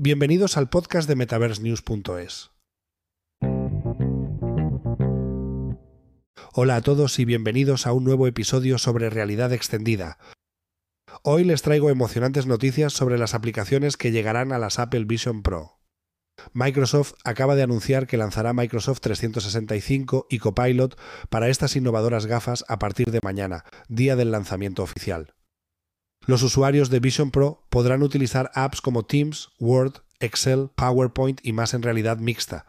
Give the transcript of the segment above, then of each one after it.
Bienvenidos al podcast de MetaverseNews.es. Hola a todos y bienvenidos a un nuevo episodio sobre realidad extendida. Hoy les traigo emocionantes noticias sobre las aplicaciones que llegarán a las Apple Vision Pro. Microsoft acaba de anunciar que lanzará Microsoft 365 y Copilot para estas innovadoras gafas a partir de mañana, día del lanzamiento oficial. Los usuarios de Vision Pro podrán utilizar apps como Teams, Word, Excel, PowerPoint y más en realidad mixta.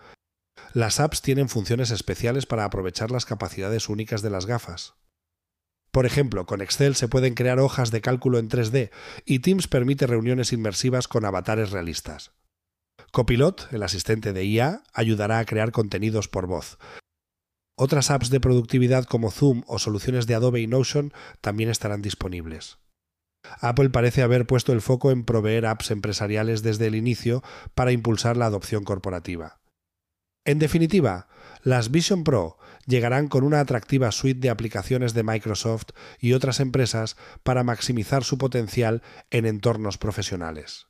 Las apps tienen funciones especiales para aprovechar las capacidades únicas de las gafas. Por ejemplo, con Excel se pueden crear hojas de cálculo en 3D y Teams permite reuniones inmersivas con avatares realistas. Copilot, el asistente de IA, ayudará a crear contenidos por voz. Otras apps de productividad como Zoom o soluciones de Adobe y Notion también estarán disponibles. Apple parece haber puesto el foco en proveer apps empresariales desde el inicio para impulsar la adopción corporativa. En definitiva, las Vision Pro llegarán con una atractiva suite de aplicaciones de Microsoft y otras empresas para maximizar su potencial en entornos profesionales.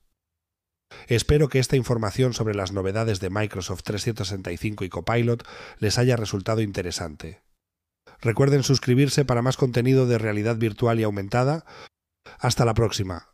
Espero que esta información sobre las novedades de Microsoft 365 y Copilot les haya resultado interesante. Recuerden suscribirse para más contenido de realidad virtual y aumentada hasta la próxima.